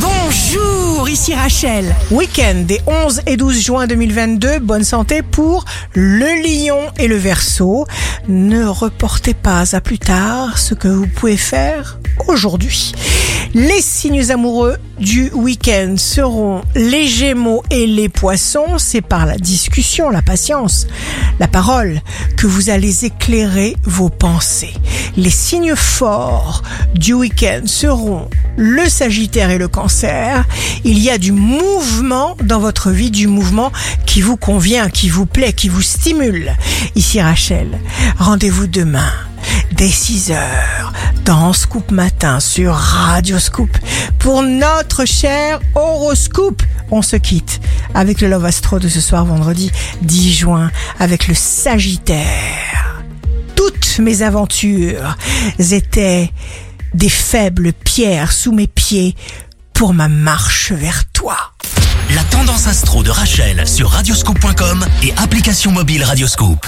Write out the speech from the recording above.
Bonjour, ici Rachel. Week-end des 11 et 12 juin 2022. Bonne santé pour le lion et le verso. Ne reportez pas à plus tard ce que vous pouvez faire aujourd'hui. Les signes amoureux du week-end seront les gémeaux et les poissons. C'est par la discussion, la patience, la parole que vous allez éclairer vos pensées. Les signes forts du week-end seront le sagittaire et le cancer. Il y a du mouvement dans votre vie, du mouvement qui vous convient, qui vous plaît, qui vous stimule. Ici Rachel, rendez-vous demain dès 6 heures dans Scoop Matin sur Radio Scoop pour notre cher horoscope. On se quitte avec le Love Astro de ce soir vendredi 10 juin avec le Sagittaire. Toutes mes aventures étaient des faibles pierres sous mes pieds pour ma marche vers toi. La tendance astro de Rachel sur radioscope.com et application mobile Radioscope.